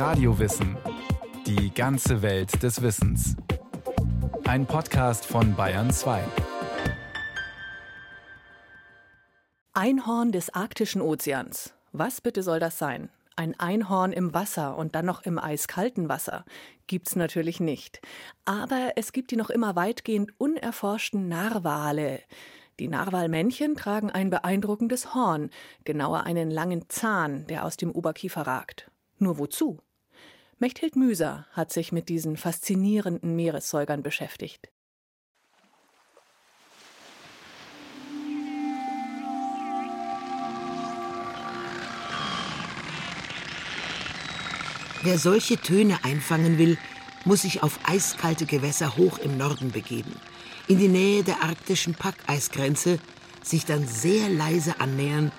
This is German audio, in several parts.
Radiowissen. Die ganze Welt des Wissens. Ein Podcast von Bayern 2. Einhorn des arktischen Ozeans. Was bitte soll das sein? Ein Einhorn im Wasser und dann noch im eiskalten Wasser gibt's natürlich nicht. Aber es gibt die noch immer weitgehend unerforschten Narwale. Die Narwalmännchen tragen ein beeindruckendes Horn, genauer einen langen Zahn, der aus dem Oberkiefer ragt. Nur wozu? Mechthild Müser hat sich mit diesen faszinierenden Meeressäugern beschäftigt. Wer solche Töne einfangen will, muss sich auf eiskalte Gewässer hoch im Norden begeben, in die Nähe der arktischen Packeisgrenze, sich dann sehr leise annähern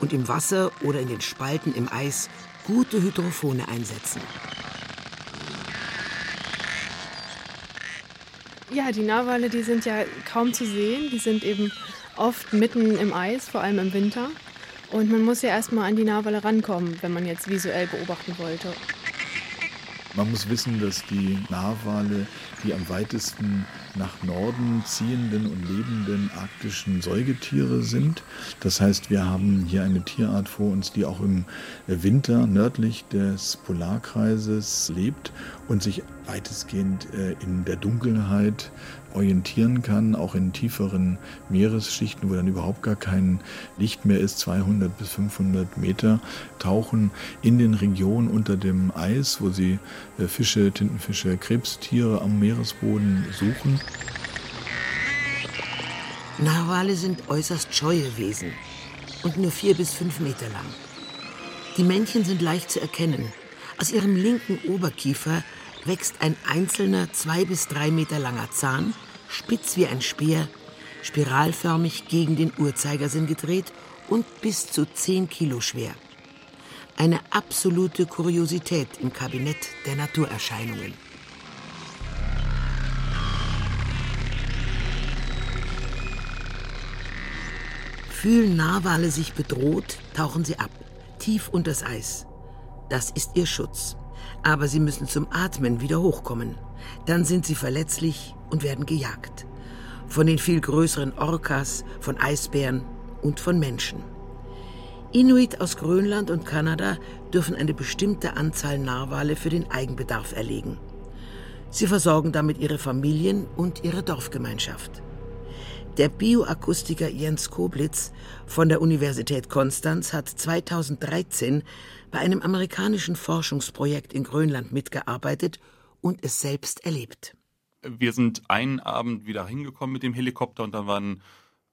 und im Wasser oder in den Spalten im Eis gute Hydrophone einsetzen. Ja, die Narwale, die sind ja kaum zu sehen. Die sind eben oft mitten im Eis, vor allem im Winter. Und man muss ja erstmal an die Narwale rankommen, wenn man jetzt visuell beobachten wollte. Man muss wissen, dass die Narwale die am weitesten nach Norden ziehenden und lebenden arktischen Säugetiere sind. Das heißt, wir haben hier eine Tierart vor uns, die auch im Winter nördlich des Polarkreises lebt und sich weitestgehend äh, in der Dunkelheit orientieren kann, auch in tieferen Meeresschichten, wo dann überhaupt gar kein Licht mehr ist, 200 bis 500 Meter, tauchen in den Regionen unter dem Eis, wo sie äh, Fische, Tintenfische, Krebstiere am Meeresboden suchen. Narwale sind äußerst scheue Wesen und nur vier bis fünf Meter lang. Die Männchen sind leicht zu erkennen. Aus ihrem linken Oberkiefer wächst ein einzelner zwei bis drei Meter langer Zahn, spitz wie ein Speer, spiralförmig gegen den Uhrzeigersinn gedreht und bis zu zehn Kilo schwer. Eine absolute Kuriosität im Kabinett der Naturerscheinungen. Fühlen Narwale sich bedroht, tauchen sie ab, tief unters Eis. Das ist ihr Schutz. Aber sie müssen zum Atmen wieder hochkommen. Dann sind sie verletzlich und werden gejagt. Von den viel größeren Orcas, von Eisbären und von Menschen. Inuit aus Grönland und Kanada dürfen eine bestimmte Anzahl Narwale für den Eigenbedarf erlegen. Sie versorgen damit ihre Familien und ihre Dorfgemeinschaft. Der Bioakustiker Jens Koblitz von der Universität Konstanz hat 2013 bei einem amerikanischen Forschungsprojekt in Grönland mitgearbeitet und es selbst erlebt. Wir sind einen Abend wieder hingekommen mit dem Helikopter und da war ein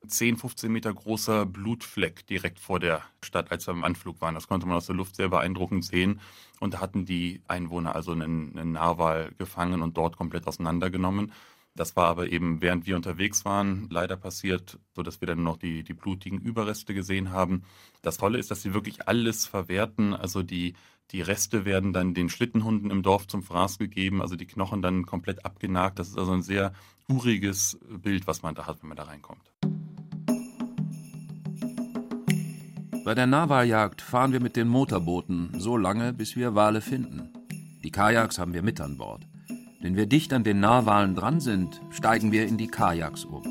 10, 15 Meter großer Blutfleck direkt vor der Stadt, als wir im Anflug waren. Das konnte man aus der Luft sehr beeindruckend sehen. Und da hatten die Einwohner also einen, einen Narwal gefangen und dort komplett auseinandergenommen. Das war aber eben, während wir unterwegs waren, leider passiert, sodass wir dann noch die, die blutigen Überreste gesehen haben. Das Tolle ist, dass sie wirklich alles verwerten. Also die, die Reste werden dann den Schlittenhunden im Dorf zum Fraß gegeben, also die Knochen dann komplett abgenagt. Das ist also ein sehr uriges Bild, was man da hat, wenn man da reinkommt. Bei der Narwaljagd fahren wir mit den Motorbooten so lange, bis wir Wale finden. Die Kajaks haben wir mit an Bord. Wenn wir dicht an den Narwalen dran sind, steigen wir in die Kajaks um.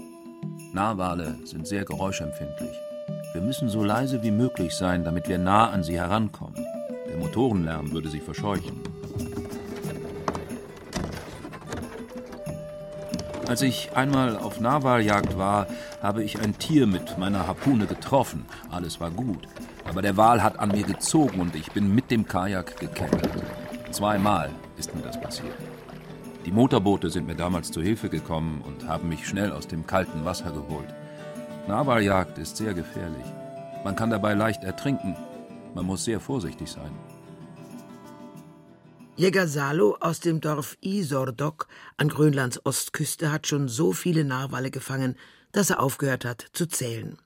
Narwale sind sehr geräuschempfindlich. Wir müssen so leise wie möglich sein, damit wir nah an sie herankommen. Der Motorenlärm würde sie verscheuchen. Als ich einmal auf Narwaljagd war, habe ich ein Tier mit meiner Harpune getroffen. Alles war gut. Aber der Wal hat an mir gezogen und ich bin mit dem Kajak gekentert. Zweimal ist mir das passiert. Die Motorboote sind mir damals zu Hilfe gekommen und haben mich schnell aus dem kalten Wasser geholt. Narwaljagd ist sehr gefährlich. Man kann dabei leicht ertrinken. Man muss sehr vorsichtig sein. Jäger Salo aus dem Dorf Isordok an Grönlands Ostküste hat schon so viele Narwale gefangen, dass er aufgehört hat zu zählen.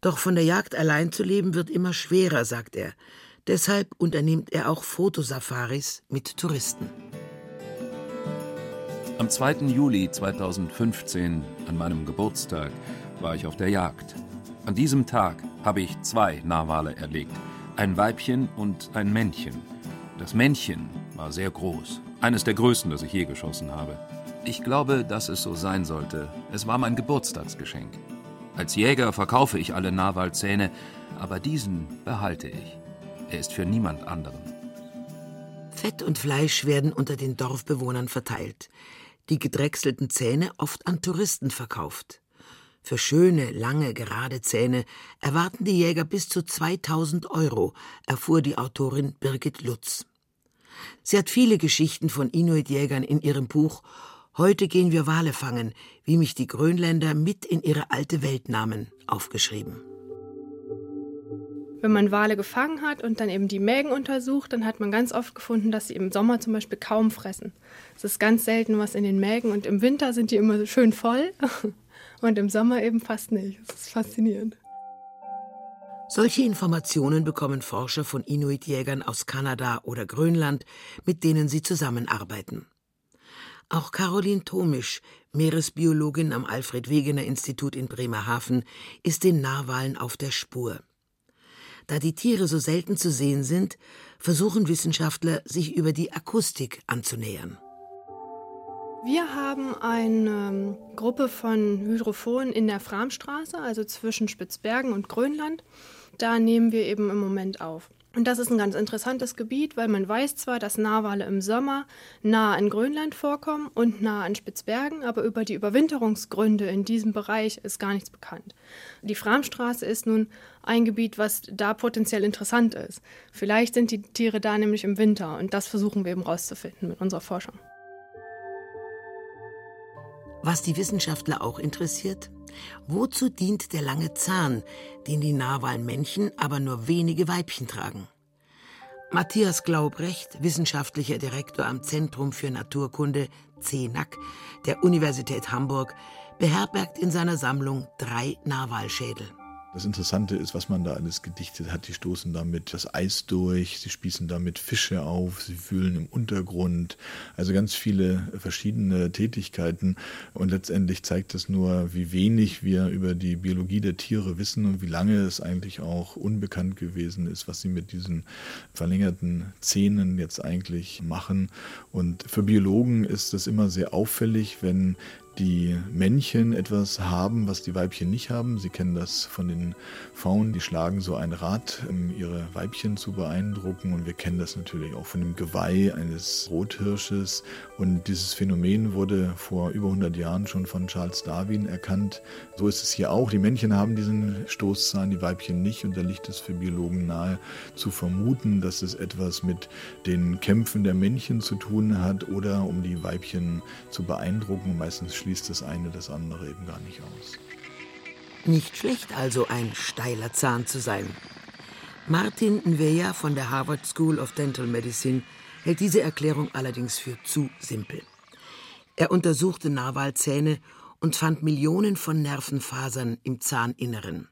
Doch von der Jagd allein zu leben wird immer schwerer, sagt er. Deshalb unternimmt er auch Fotosafaris mit Touristen. Am 2. Juli 2015, an meinem Geburtstag, war ich auf der Jagd. An diesem Tag habe ich zwei Narwale erlegt, ein Weibchen und ein Männchen. Das Männchen war sehr groß, eines der größten, das ich je geschossen habe. Ich glaube, dass es so sein sollte. Es war mein Geburtstagsgeschenk. Als Jäger verkaufe ich alle Narwalzähne, aber diesen behalte ich. Er ist für niemand anderen. Fett und Fleisch werden unter den Dorfbewohnern verteilt. Die gedrechselten Zähne oft an Touristen verkauft. Für schöne, lange, gerade Zähne erwarten die Jäger bis zu 2000 Euro, erfuhr die Autorin Birgit Lutz. Sie hat viele Geschichten von Inuit-Jägern in ihrem Buch Heute gehen wir Wale fangen, wie mich die Grönländer mit in ihre alte Welt nahmen, aufgeschrieben. Wenn man Wale gefangen hat und dann eben die Mägen untersucht, dann hat man ganz oft gefunden, dass sie im Sommer zum Beispiel kaum fressen. Es ist ganz selten was in den Mägen und im Winter sind die immer schön voll und im Sommer eben fast nicht. Das ist faszinierend. Solche Informationen bekommen Forscher von Inuit-Jägern aus Kanada oder Grönland, mit denen sie zusammenarbeiten. Auch Caroline Tomisch, Meeresbiologin am Alfred Wegener Institut in Bremerhaven, ist den Narwalen auf der Spur. Da die Tiere so selten zu sehen sind, versuchen Wissenschaftler, sich über die Akustik anzunähern. Wir haben eine ähm, Gruppe von Hydrophonen in der Framstraße, also zwischen Spitzbergen und Grönland. Da nehmen wir eben im Moment auf. Und das ist ein ganz interessantes Gebiet, weil man weiß zwar, dass Narwale im Sommer nah in Grönland vorkommen und nah an Spitzbergen, aber über die Überwinterungsgründe in diesem Bereich ist gar nichts bekannt. Die Framstraße ist nun ein Gebiet, was da potenziell interessant ist. Vielleicht sind die Tiere da nämlich im Winter und das versuchen wir eben rauszufinden mit unserer Forschung. Was die Wissenschaftler auch interessiert, wozu dient der lange Zahn, den die Narwalmännchen aber nur wenige Weibchen tragen? Matthias Glaubrecht, wissenschaftlicher Direktor am Zentrum für Naturkunde CENAC der Universität Hamburg, beherbergt in seiner Sammlung drei Narwalschädel. Das Interessante ist, was man da alles gedichtet hat. Die stoßen damit das Eis durch, sie spießen damit Fische auf, sie wühlen im Untergrund. Also ganz viele verschiedene Tätigkeiten. Und letztendlich zeigt das nur, wie wenig wir über die Biologie der Tiere wissen und wie lange es eigentlich auch unbekannt gewesen ist, was sie mit diesen verlängerten Zähnen jetzt eigentlich machen. Und für Biologen ist es immer sehr auffällig, wenn die Männchen etwas haben, was die Weibchen nicht haben. Sie kennen das von den Faunen, die schlagen so ein Rad, um ihre Weibchen zu beeindrucken. Und wir kennen das natürlich auch von dem Geweih eines Rothirsches. Und dieses Phänomen wurde vor über 100 Jahren schon von Charles Darwin erkannt. So ist es hier auch. Die Männchen haben diesen Stoßzahn, die Weibchen nicht. Und da liegt es für Biologen nahe zu vermuten, dass es etwas mit den Kämpfen der Männchen zu tun hat oder um die Weibchen zu beeindrucken. Meistens schließt das eine das andere eben gar nicht aus. Nicht schlecht also ein steiler Zahn zu sein. Martin Nveja von der Harvard School of Dental Medicine hält diese Erklärung allerdings für zu simpel. Er untersuchte Narwalzähne und fand Millionen von Nervenfasern im Zahninneren.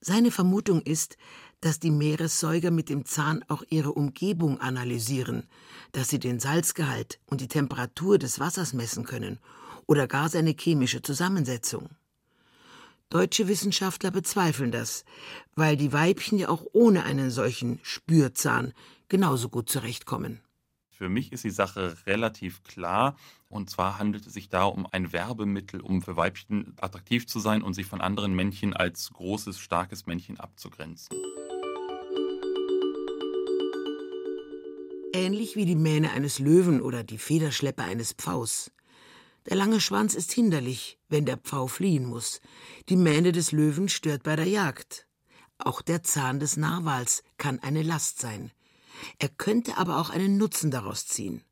Seine Vermutung ist, dass die Meeressäuger mit dem Zahn auch ihre Umgebung analysieren, dass sie den Salzgehalt und die Temperatur des Wassers messen können oder gar seine chemische Zusammensetzung. Deutsche Wissenschaftler bezweifeln das, weil die Weibchen ja auch ohne einen solchen Spürzahn genauso gut zurechtkommen. Für mich ist die Sache relativ klar. Und zwar handelt es sich da um ein Werbemittel, um für Weibchen attraktiv zu sein und sich von anderen Männchen als großes, starkes Männchen abzugrenzen. Ähnlich wie die Mähne eines Löwen oder die Federschleppe eines Pfaus. Der lange Schwanz ist hinderlich, wenn der Pfau fliehen muss. Die Mähne des Löwen stört bei der Jagd. Auch der Zahn des Narwals kann eine Last sein. Er könnte aber auch einen Nutzen daraus ziehen.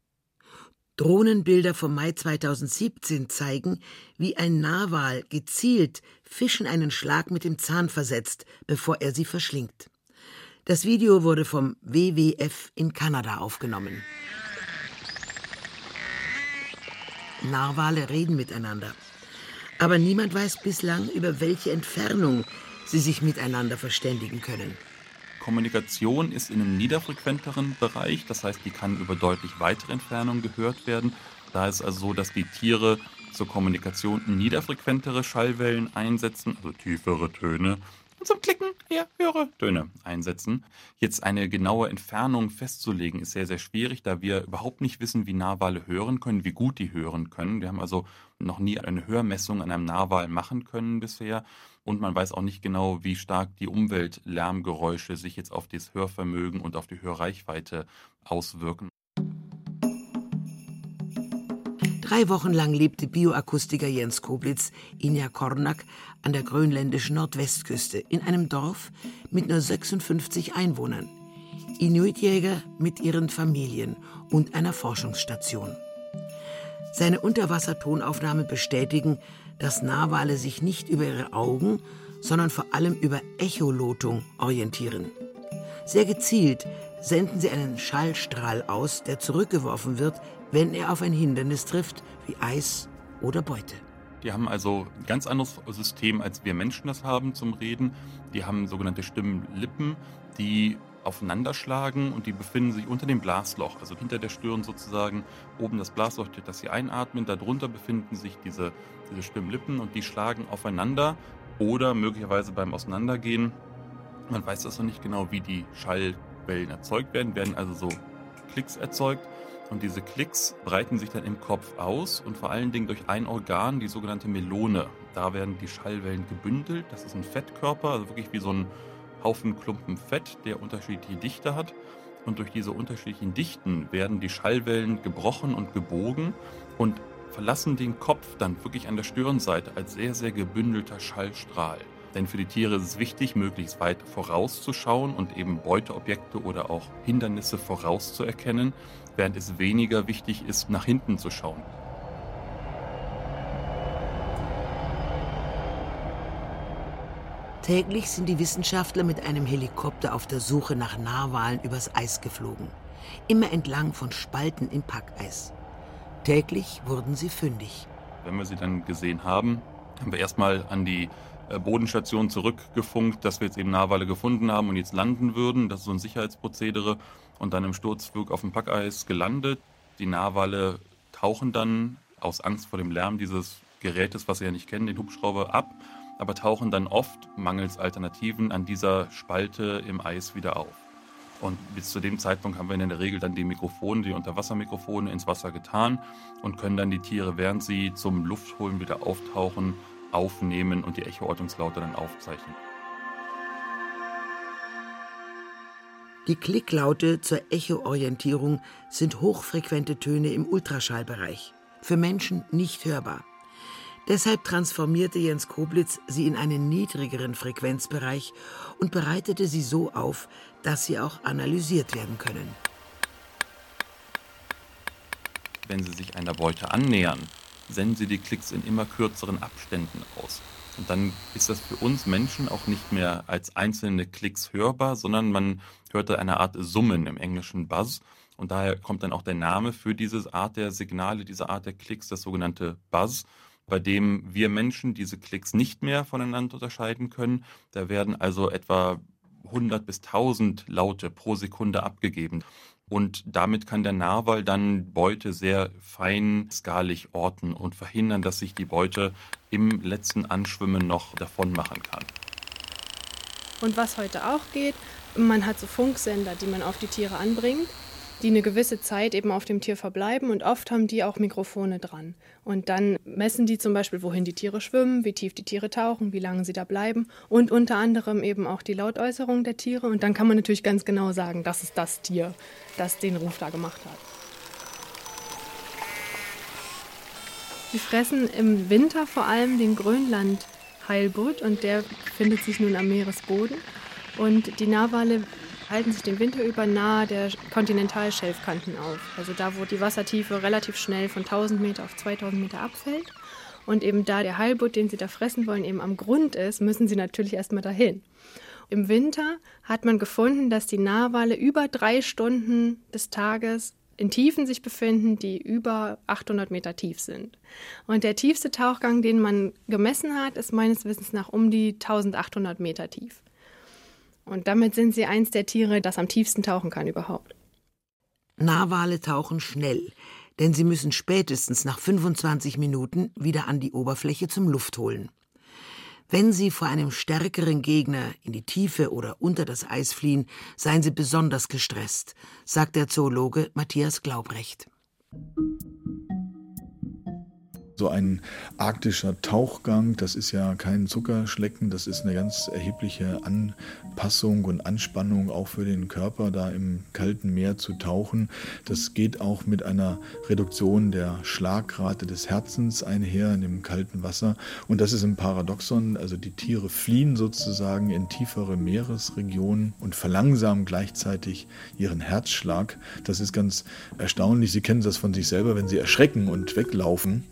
Drohnenbilder vom Mai 2017 zeigen, wie ein Narwal gezielt Fischen einen Schlag mit dem Zahn versetzt, bevor er sie verschlingt. Das Video wurde vom WWF in Kanada aufgenommen. Narwale reden miteinander. Aber niemand weiß bislang, über welche Entfernung sie sich miteinander verständigen können. Kommunikation ist in einem niederfrequenteren Bereich, das heißt, die kann über deutlich weitere Entfernungen gehört werden. Da ist also so, dass die Tiere zur Kommunikation niederfrequentere Schallwellen einsetzen, also tiefere Töne, zum Klicken, ja, höre Töne einsetzen. Jetzt eine genaue Entfernung festzulegen ist sehr, sehr schwierig, da wir überhaupt nicht wissen, wie Narwale hören können, wie gut die hören können. Wir haben also noch nie eine Hörmessung an einem Narwal machen können bisher. Und man weiß auch nicht genau, wie stark die Umweltlärmgeräusche sich jetzt auf das Hörvermögen und auf die Hörreichweite auswirken. Drei Wochen lang lebte Bioakustiker Jens Koblitz, Inja Kornak, an der grönländischen Nordwestküste in einem Dorf mit nur 56 Einwohnern. Inuitjäger mit ihren Familien und einer Forschungsstation. Seine Unterwassertonaufnahmen bestätigen, dass Narwale sich nicht über ihre Augen, sondern vor allem über Echolotung orientieren. Sehr gezielt senden sie einen Schallstrahl aus, der zurückgeworfen wird, wenn er auf ein Hindernis trifft, wie Eis oder Beute. Die haben also ein ganz anderes System, als wir Menschen das haben zum Reden. Die haben sogenannte Stimmlippen, die aufeinanderschlagen und die befinden sich unter dem Blasloch, also hinter der Stirn sozusagen. Oben das Blasloch, das sie einatmen, darunter befinden sich diese, diese Stimmlippen und die schlagen aufeinander oder möglicherweise beim Auseinandergehen. Man weiß das noch nicht genau, wie die Schallwellen erzeugt werden, werden also so Klicks erzeugt und diese Klicks breiten sich dann im Kopf aus und vor allen Dingen durch ein Organ, die sogenannte Melone. Da werden die Schallwellen gebündelt. Das ist ein Fettkörper, also wirklich wie so ein Haufen Klumpen Fett, der unterschiedliche Dichte hat. Und durch diese unterschiedlichen Dichten werden die Schallwellen gebrochen und gebogen und verlassen den Kopf dann wirklich an der Stirnseite als sehr, sehr gebündelter Schallstrahl. Denn für die Tiere ist es wichtig, möglichst weit vorauszuschauen und eben Beuteobjekte oder auch Hindernisse vorauszuerkennen, während es weniger wichtig ist, nach hinten zu schauen. Täglich sind die Wissenschaftler mit einem Helikopter auf der Suche nach Narwalen übers Eis geflogen, immer entlang von Spalten im Packeis. Täglich wurden sie fündig. Wenn wir sie dann gesehen haben, haben wir erstmal an die äh, Bodenstation zurückgefunkt, dass wir jetzt eben Narwale gefunden haben und jetzt landen würden. Das ist so ein Sicherheitsprozedere. Und dann im Sturzflug auf dem Packeis gelandet. Die Narwale tauchen dann aus Angst vor dem Lärm dieses Gerätes, was sie ja nicht kennen, den Hubschrauber ab, aber tauchen dann oft mangels Alternativen an dieser Spalte im Eis wieder auf. Und bis zu dem Zeitpunkt haben wir in der Regel dann die Mikrofone, die Unterwassermikrofone ins Wasser getan und können dann die Tiere, während sie zum Luftholen wieder auftauchen, aufnehmen und die Echoortungslaute dann aufzeichnen. Die Klicklaute zur Echoorientierung sind hochfrequente Töne im Ultraschallbereich, für Menschen nicht hörbar. Deshalb transformierte Jens Koblitz sie in einen niedrigeren Frequenzbereich und bereitete sie so auf, dass sie auch analysiert werden können. Wenn sie sich einer Beute annähern, senden sie die Klicks in immer kürzeren Abständen aus. Und dann ist das für uns Menschen auch nicht mehr als einzelne Klicks hörbar, sondern man hört da eine Art Summen im englischen Buzz. Und daher kommt dann auch der Name für diese Art der Signale, diese Art der Klicks, das sogenannte Buzz, bei dem wir Menschen diese Klicks nicht mehr voneinander unterscheiden können. Da werden also etwa 100 bis 1000 Laute pro Sekunde abgegeben. Und damit kann der Narwal dann Beute sehr feinskalig orten und verhindern, dass sich die Beute im letzten Anschwimmen noch davon machen kann. Und was heute auch geht, man hat so Funksender, die man auf die Tiere anbringt die eine gewisse Zeit eben auf dem Tier verbleiben und oft haben die auch Mikrofone dran. Und dann messen die zum Beispiel, wohin die Tiere schwimmen, wie tief die Tiere tauchen, wie lange sie da bleiben und unter anderem eben auch die Lautäußerung der Tiere. Und dann kann man natürlich ganz genau sagen, das ist das Tier, das den Ruf da gemacht hat. Sie fressen im Winter vor allem den Grönland-Heilbutt und der befindet sich nun am Meeresboden. Und die Narwale halten sich den Winter über nahe der Kontinentalschelfkanten auf. Also da, wo die Wassertiefe relativ schnell von 1000 Meter auf 2000 Meter abfällt. Und eben da der Heilbutt, den sie da fressen wollen, eben am Grund ist, müssen sie natürlich erstmal dahin. Im Winter hat man gefunden, dass die Narwale über drei Stunden des Tages in Tiefen sich befinden, die über 800 Meter tief sind. Und der tiefste Tauchgang, den man gemessen hat, ist meines Wissens nach um die 1800 Meter tief. Und damit sind sie eins der Tiere, das am tiefsten tauchen kann überhaupt. Narwale tauchen schnell, denn sie müssen spätestens nach 25 Minuten wieder an die Oberfläche zum Luftholen. Wenn Sie vor einem stärkeren Gegner in die Tiefe oder unter das Eis fliehen, seien Sie besonders gestresst, sagt der Zoologe Matthias Glaubrecht. So ein arktischer Tauchgang, das ist ja kein Zuckerschlecken, das ist eine ganz erhebliche Anpassung und Anspannung auch für den Körper, da im kalten Meer zu tauchen. Das geht auch mit einer Reduktion der Schlagrate des Herzens einher in dem kalten Wasser. Und das ist ein Paradoxon, also die Tiere fliehen sozusagen in tiefere Meeresregionen und verlangsamen gleichzeitig ihren Herzschlag. Das ist ganz erstaunlich. Sie kennen das von sich selber, wenn sie erschrecken und weglaufen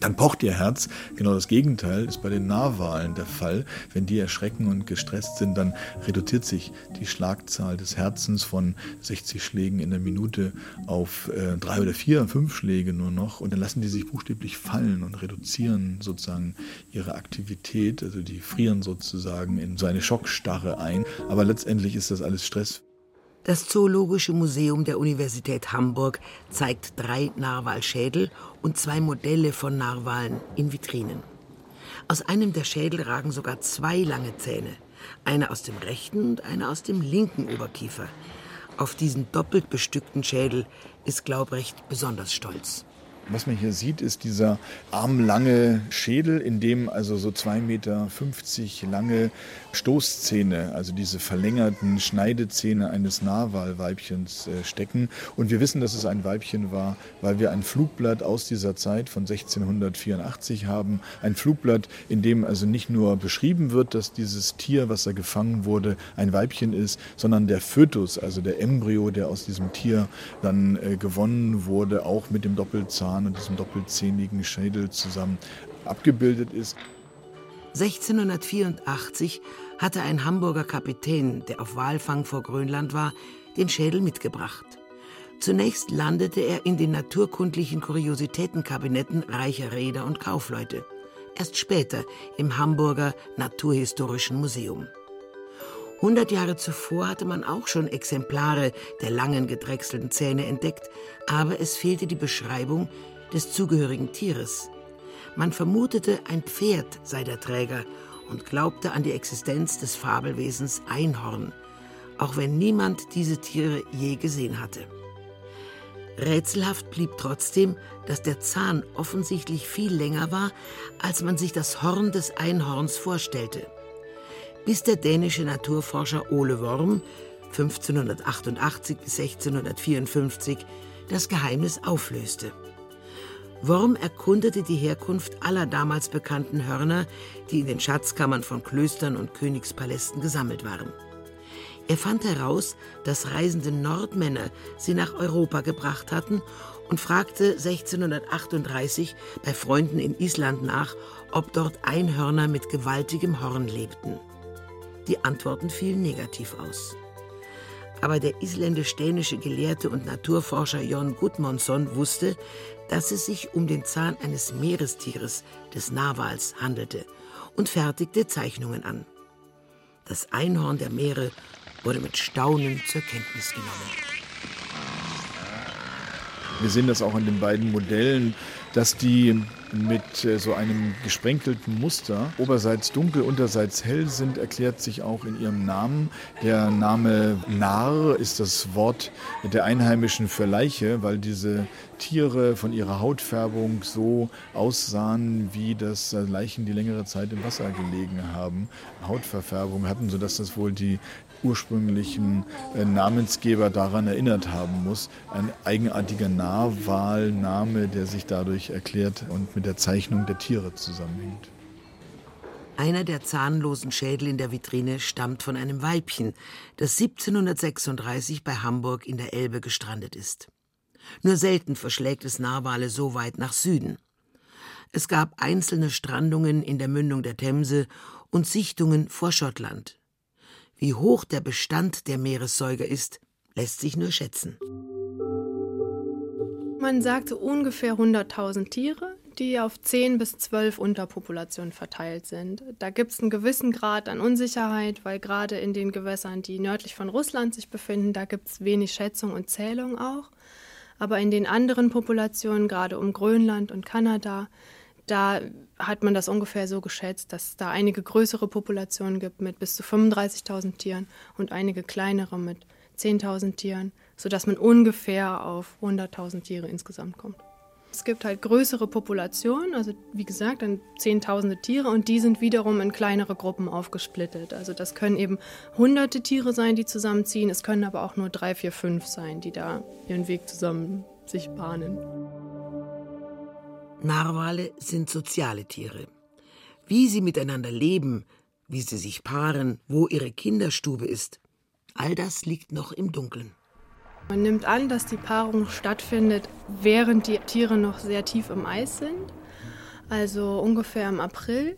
dann pocht ihr Herz. Genau das Gegenteil ist bei den Narwalen der Fall. Wenn die erschrecken und gestresst sind, dann reduziert sich die Schlagzahl des Herzens von 60 Schlägen in der Minute auf äh, drei oder vier, fünf Schläge nur noch. Und dann lassen die sich buchstäblich fallen und reduzieren sozusagen ihre Aktivität. Also die frieren sozusagen in so eine Schockstarre ein. Aber letztendlich ist das alles Stress das Zoologische Museum der Universität Hamburg zeigt drei Narwalschädel und zwei Modelle von Narwalen in Vitrinen. Aus einem der Schädel ragen sogar zwei lange Zähne, einer aus dem rechten und einer aus dem linken Oberkiefer. Auf diesen doppelt bestückten Schädel ist Glaubrecht besonders stolz. Was man hier sieht, ist dieser armlange Schädel, in dem also so 2,50 Meter lange Stoßzähne, also diese verlängerten Schneidezähne eines Narwalweibchens äh, stecken. Und wir wissen, dass es ein Weibchen war, weil wir ein Flugblatt aus dieser Zeit von 1684 haben. Ein Flugblatt, in dem also nicht nur beschrieben wird, dass dieses Tier, was da gefangen wurde, ein Weibchen ist, sondern der Fötus, also der Embryo, der aus diesem Tier dann äh, gewonnen wurde, auch mit dem Doppelzahn Organ und diesem doppelzähnigen Schädel zusammen abgebildet ist. 1684 hatte ein Hamburger Kapitän, der auf Walfang vor Grönland war, den Schädel mitgebracht. Zunächst landete er in den naturkundlichen Kuriositätenkabinetten reicher Reeder und Kaufleute. Erst später im Hamburger Naturhistorischen Museum. 100 Jahre zuvor hatte man auch schon Exemplare der langen gedrechselten Zähne entdeckt, aber es fehlte die Beschreibung des zugehörigen Tieres. Man vermutete, ein Pferd sei der Träger und glaubte an die Existenz des Fabelwesens Einhorn, auch wenn niemand diese Tiere je gesehen hatte. Rätselhaft blieb trotzdem, dass der Zahn offensichtlich viel länger war, als man sich das Horn des Einhorns vorstellte bis der dänische Naturforscher Ole Worm 1588 bis 1654 das Geheimnis auflöste. Worm erkundete die Herkunft aller damals bekannten Hörner, die in den Schatzkammern von Klöstern und Königspalästen gesammelt waren. Er fand heraus, dass reisende Nordmänner sie nach Europa gebracht hatten und fragte 1638 bei Freunden in Island nach, ob dort Einhörner mit gewaltigem Horn lebten. Die Antworten fielen negativ aus. Aber der isländisch-dänische Gelehrte und Naturforscher Jon Gudmundsson wusste, dass es sich um den Zahn eines Meerestieres, des Narwals, handelte und fertigte Zeichnungen an. Das Einhorn der Meere wurde mit Staunen zur Kenntnis genommen. Wir sehen das auch an den beiden Modellen, dass die mit äh, so einem gesprenkelten Muster. Oberseits dunkel, unterseits hell sind, erklärt sich auch in ihrem Namen. Der Name Narr ist das Wort der Einheimischen für Leiche, weil diese Tiere von ihrer Hautfärbung so aussahen, wie das Leichen, die längere Zeit im Wasser gelegen haben, Hautverfärbung hatten, sodass das wohl die ursprünglichen äh, Namensgeber daran erinnert haben muss. Ein eigenartiger Narwalname, der sich dadurch erklärt und mit der Zeichnung der Tiere zusammenhängt. Einer der zahnlosen Schädel in der Vitrine stammt von einem Weibchen, das 1736 bei Hamburg in der Elbe gestrandet ist. Nur selten verschlägt es Narwale so weit nach Süden. Es gab einzelne Strandungen in der Mündung der Themse und Sichtungen vor Schottland. Wie hoch der Bestand der Meeressäuger ist, lässt sich nur schätzen. Man sagte ungefähr 100.000 Tiere, die auf 10 bis 12 Unterpopulationen verteilt sind. Da gibt es einen gewissen Grad an Unsicherheit, weil gerade in den Gewässern, die nördlich von Russland sich befinden, da gibt es wenig Schätzung und Zählung auch. Aber in den anderen Populationen, gerade um Grönland und Kanada, Da hat man das ungefähr so geschätzt, dass es da einige größere Populationen gibt mit bis zu 35.000 Tieren und einige kleinere mit 10.000 Tieren, sodass man ungefähr auf 100.000 Tiere insgesamt kommt. Es gibt halt größere Populationen, also wie gesagt, dann zehntausende Tiere und die sind wiederum in kleinere Gruppen aufgesplittet. Also das können eben hunderte Tiere sein, die zusammenziehen, es können aber auch nur drei, vier, fünf sein, die da ihren Weg zusammen sich bahnen. Narwale sind soziale Tiere. Wie sie miteinander leben, wie sie sich paaren, wo ihre Kinderstube ist, all das liegt noch im Dunkeln. Man nimmt an, dass die Paarung stattfindet, während die Tiere noch sehr tief im Eis sind, also ungefähr im April.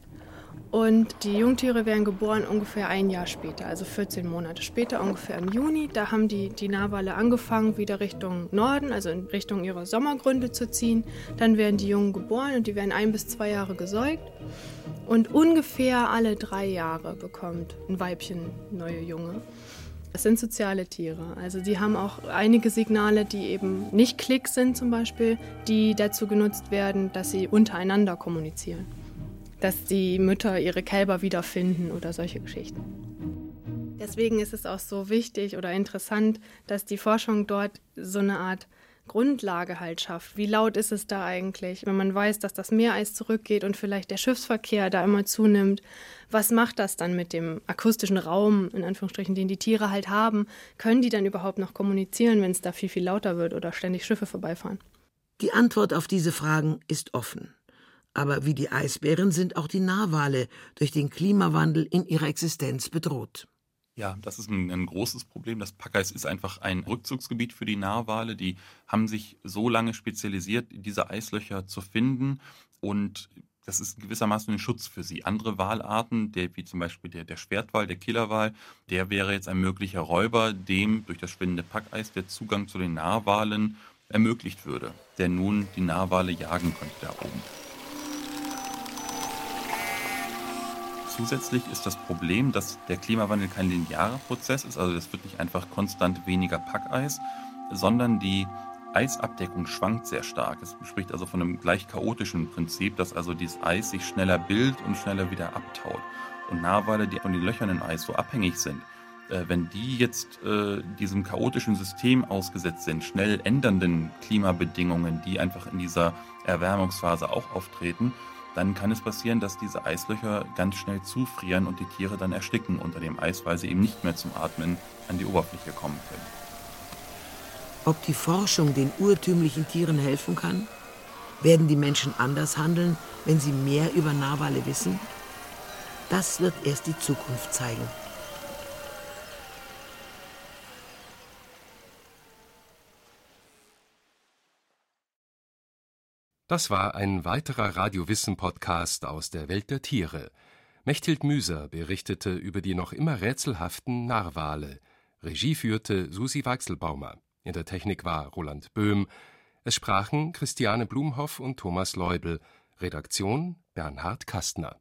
Und die Jungtiere werden geboren ungefähr ein Jahr später, also 14 Monate später, ungefähr im Juni. Da haben die, die Narwale angefangen, wieder Richtung Norden, also in Richtung ihrer Sommergründe zu ziehen. Dann werden die Jungen geboren und die werden ein bis zwei Jahre gesäugt. Und ungefähr alle drei Jahre bekommt ein Weibchen neue Junge. Es sind soziale Tiere. Also die haben auch einige Signale, die eben nicht Klick sind zum Beispiel, die dazu genutzt werden, dass sie untereinander kommunizieren. Dass die Mütter ihre Kälber wiederfinden oder solche Geschichten. Deswegen ist es auch so wichtig oder interessant, dass die Forschung dort so eine Art Grundlage halt schafft. Wie laut ist es da eigentlich, wenn man weiß, dass das Meereis zurückgeht und vielleicht der Schiffsverkehr da immer zunimmt? Was macht das dann mit dem akustischen Raum, in Anführungsstrichen, den die Tiere halt haben? Können die dann überhaupt noch kommunizieren, wenn es da viel, viel lauter wird oder ständig Schiffe vorbeifahren? Die Antwort auf diese Fragen ist offen. Aber wie die Eisbären sind auch die Narwale durch den Klimawandel in ihrer Existenz bedroht. Ja, das ist ein, ein, großes Problem. Das Packeis ist einfach ein Rückzugsgebiet für die Narwale. Die haben sich so lange spezialisiert, diese Eislöcher zu finden. Und das ist gewissermaßen ein Schutz für sie. Andere Walarten, der, wie zum Beispiel der, der Schwertwal, der Killerwal, der wäre jetzt ein möglicher Räuber, dem durch das schwindende Packeis der Zugang zu den Narwalen ermöglicht würde, der nun die Narwale jagen könnte da oben. Zusätzlich ist das Problem, dass der Klimawandel kein linearer Prozess ist, also es wird nicht einfach konstant weniger Packeis, sondern die Eisabdeckung schwankt sehr stark. Es spricht also von einem gleich chaotischen Prinzip, dass also dieses Eis sich schneller bildet und schneller wieder abtaut. Und Narwale, die von den Löchern im Eis so abhängig sind, äh, wenn die jetzt äh, diesem chaotischen System ausgesetzt sind, schnell ändernden Klimabedingungen, die einfach in dieser Erwärmungsphase auch auftreten, dann kann es passieren, dass diese Eislöcher ganz schnell zufrieren und die Tiere dann ersticken unter dem Eis, weil sie eben nicht mehr zum Atmen an die Oberfläche kommen können. Ob die Forschung den urtümlichen Tieren helfen kann? Werden die Menschen anders handeln, wenn sie mehr über Narwale wissen? Das wird erst die Zukunft zeigen. Das war ein weiterer Radiowissen-Podcast aus der Welt der Tiere. Mechthild Müser berichtete über die noch immer rätselhaften Narwale. Regie führte Susi Weichselbaumer. In der Technik war Roland Böhm. Es sprachen Christiane Blumhoff und Thomas Leubel. Redaktion Bernhard Kastner